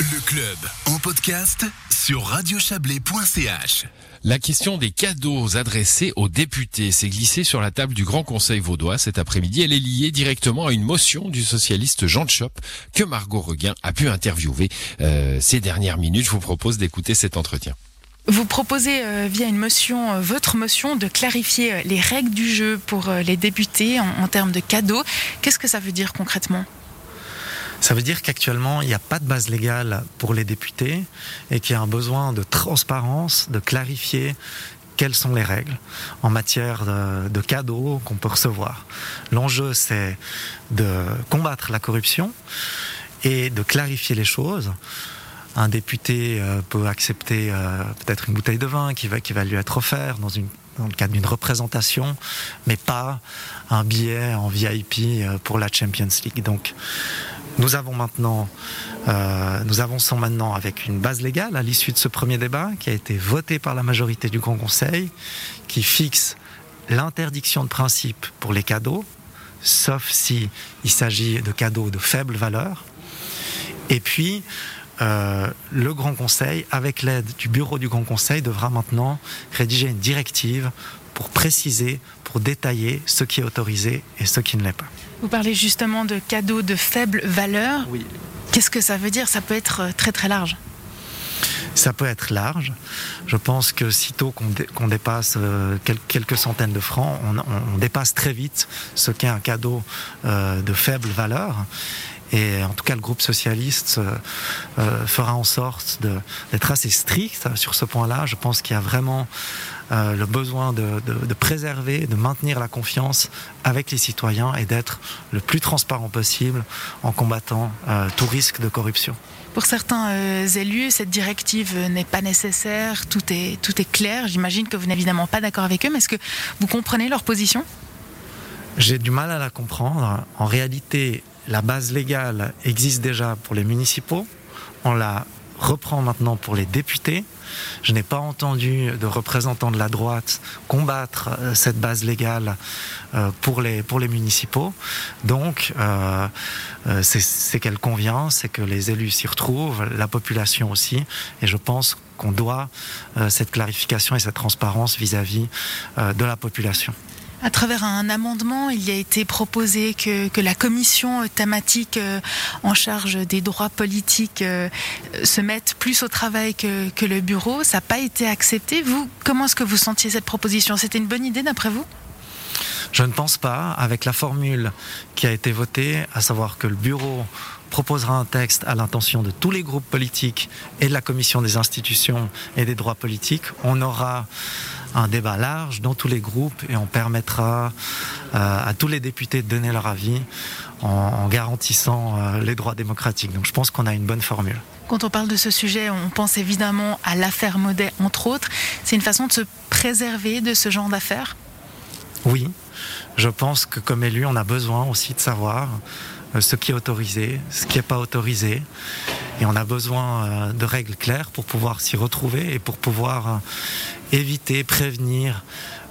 Le club en podcast sur radiochablais.ch. La question des cadeaux adressés aux députés s'est glissée sur la table du Grand Conseil vaudois cet après-midi. Elle est liée directement à une motion du socialiste Jean Chop que Margot Reguin a pu interviewer euh, ces dernières minutes. Je vous propose d'écouter cet entretien. Vous proposez euh, via une motion, euh, votre motion, de clarifier euh, les règles du jeu pour euh, les députés en, en termes de cadeaux. Qu'est-ce que ça veut dire concrètement? Ça veut dire qu'actuellement, il n'y a pas de base légale pour les députés et qu'il y a un besoin de transparence, de clarifier quelles sont les règles en matière de, de cadeaux qu'on peut recevoir. L'enjeu, c'est de combattre la corruption et de clarifier les choses. Un député euh, peut accepter euh, peut-être une bouteille de vin qui va, lui être offerte dans, dans le cadre d'une représentation, mais pas un billet en VIP euh, pour la Champions League. Donc, euh, nous avançons maintenant avec une base légale à l'issue de ce premier débat qui a été voté par la majorité du Grand Conseil, qui fixe l'interdiction de principe pour les cadeaux, sauf si il s'agit de cadeaux de faible valeur. Et puis, euh, le Grand Conseil, avec l'aide du bureau du Grand Conseil, devra maintenant rédiger une directive pour préciser, pour détailler ce qui est autorisé et ce qui ne l'est pas. Vous parlez justement de cadeaux de faible valeur. Oui. Qu'est-ce que ça veut dire? Ça peut être euh, très très large. Ça peut être large. Je pense que sitôt qu'on dé- qu'on dépasse euh, quel- quelques centaines de francs, on, dépasse très vite ce qu'est un cadeau euh, de faible valeur. Et en tout cas, le groupe socialiste euh, fera en sorte de- d'être assez strict sur ce point-là. Je pense qu'il y a vraiment euh, le besoin de, de- de préserver, de maintenir la confiance avec les citoyens et d'être le plus transparent possible en combattant euh, tout risque de corruption. Pour certains euh, élus, cette directive n'est pas nécessaire, tout est, tout est clair. J'imagine que vous n'êtes évidemment pas d'accord avec eux, mais est-ce que vous comprenez leur position? J'ai du mal à la comprendre. En réalité, la base légale existe déjà pour les municipaux. On la reprend maintenant pour les députés. Je n'ai pas entendu de représentants de la droite combattre euh, cette base légale euh, pour les, municipaux. Donc, euh, c'est qu'elle convient, c'est que les élus s'y retrouvent, la population aussi. Et je pense qu'on doit cette clarification et cette transparence vis-à-vis de la population. À travers un amendement, il y a été proposé que, la commission thématique euh, en charge des droits politiques euh, se mette plus au travail que, que le bureau. Ça n'a pas été accepté. Vous, comment est-ce que vous sentiez cette proposition? C'était une bonne idée d'après vous? Je ne pense pas, avec la formule qui a été votée, à savoir que le bureau proposera un texte à l'intention de tous les groupes politiques et de la commission des institutions et des droits politiques, on aura un débat large dans tous les groupes et on permettra euh, à tous les députés de donner leur avis en, garantissant euh, les droits démocratiques. Donc je pense qu'on a une bonne formule. Quand on parle de ce sujet, on pense évidemment à l'affaire Maudet, entre autres. C'est une façon de se préserver de ce genre d'affaires? Oui, je pense que comme élu, on a besoin aussi de savoir ce qui est autorisé, ce qui n'est pas autorisé. Et on a besoin euh, de règles claires pour pouvoir s'y retrouver et pour pouvoir euh, éviter, prévenir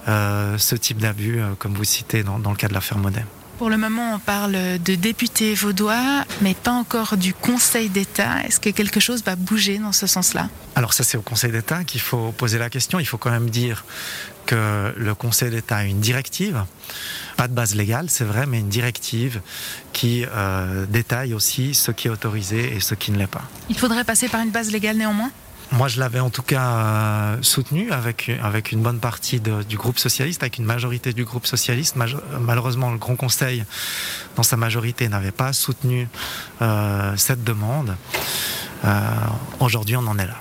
euh, ce type d'abus, euh, comme vous citez dans, le cas de l'affaire Monet. Pour le moment, on parle de députés vaudois, mais pas encore du Conseil d'État. Est-ce que quelque chose va bouger dans ce sens-là? Alors ça, c'est au Conseil d'État qu'il faut poser la question. Il faut quand même dire que le Conseil d'État a une directive, pas de base légale, c'est vrai, mais une directive qui euh, détaille aussi ce qui est autorisé et ce qui ne l'est pas. Il faudrait passer par une base légale néanmoins? Moi, je l'avais en tout cas euh, soutenu avec, une bonne partie du groupe socialiste, avec une majorité du groupe socialiste. Malheureusement, le Grand Conseil, dans sa majorité, n'avait pas soutenu euh, cette demande. Euh, Aujourd'hui, on en est là.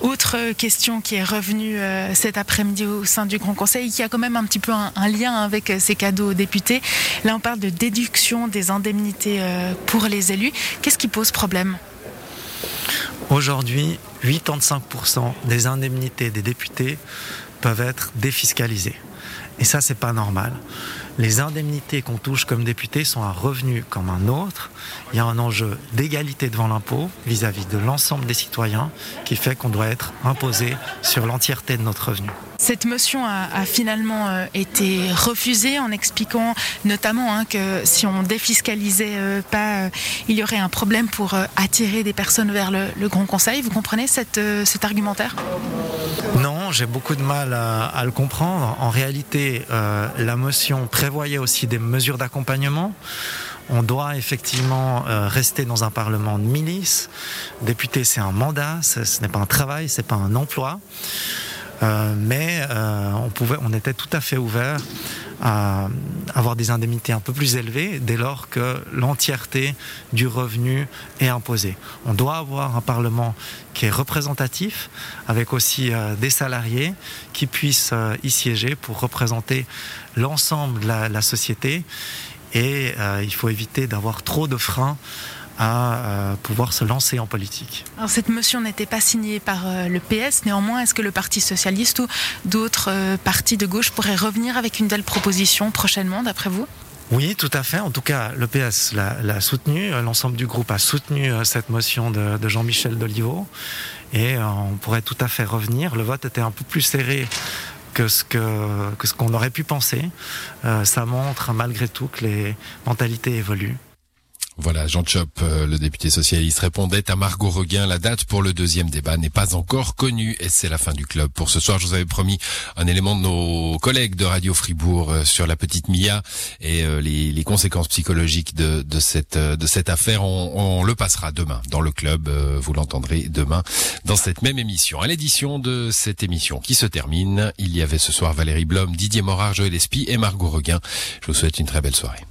Autre question qui est revenue cet après-midi au sein du Grand Conseil, qui a quand même un petit peu un, lien avec ces cadeaux aux députés. Là, on parle de déduction des indemnités pour les élus. Qu'est-ce qui pose problème? Aujourd'hui, 85% des indemnités des députés peuvent être défiscalisées. Et ça, c'est pas normal. Les indemnités qu'on touche comme député sont un revenu comme un autre. Il y a un enjeu d'égalité devant l'impôt vis-à-vis de l'ensemble des citoyens qui fait qu'on doit être imposé sur l'entièreté de notre revenu. Cette motion a, finalement euh, été refusée en expliquant notamment hein, que si on défiscalisait euh, pas, euh, il y aurait un problème pour attirer des personnes vers le, Grand Conseil. Vous comprenez cet argumentaire? Non, j'ai beaucoup de mal à, le comprendre. En réalité, la motion prévoyait aussi des mesures d'accompagnement. On doit effectivement rester dans un parlement de milice. Député, c'est un mandat, ce n'est pas un travail, c'est pas un emploi. Euh, mais euh, on, pouvait, on était tout à fait ouvert à avoir des indemnités un peu plus élevées dès lors que l'entièreté du revenu est imposée. On doit avoir un Parlement qui est représentatif, avec aussi euh, des salariés qui puissent y siéger pour représenter l'ensemble de la, la, société. Et il faut éviter d'avoir trop de freins à euh, pouvoir se lancer en politique. Alors cette motion n'était pas signée par euh, le PS, néanmoins est-ce que le Parti socialiste ou d'autres euh, partis de gauche pourraient revenir avec une telle proposition prochainement d'après vous? Oui, tout à fait. En tout cas, le PS l'a soutenu. L'ensemble du groupe a soutenu cette motion de, Jean-Michel Doliveau. Et on pourrait tout à fait revenir. Le vote était un peu plus serré que ce que, que ce qu'on aurait pu penser. ça montre malgré tout que les mentalités évoluent. Voilà, Jean Chop, euh, le député socialiste, répondait à Margot Reguin. La date pour le deuxième débat n'est pas encore connue et c'est la fin du club. Pour ce soir, je vous avais promis un élément de nos collègues de Radio Fribourg euh, sur la petite Mia et euh, les, conséquences psychologiques de, cette, de cette affaire. On, le passera demain dans le club. Vous l'entendrez demain dans cette même émission. À l'édition de cette émission qui se termine, il y avait ce soir Valérie Blom, Didier Morard, Joël Espy et Margot Reguin. Je vous souhaite une très belle soirée.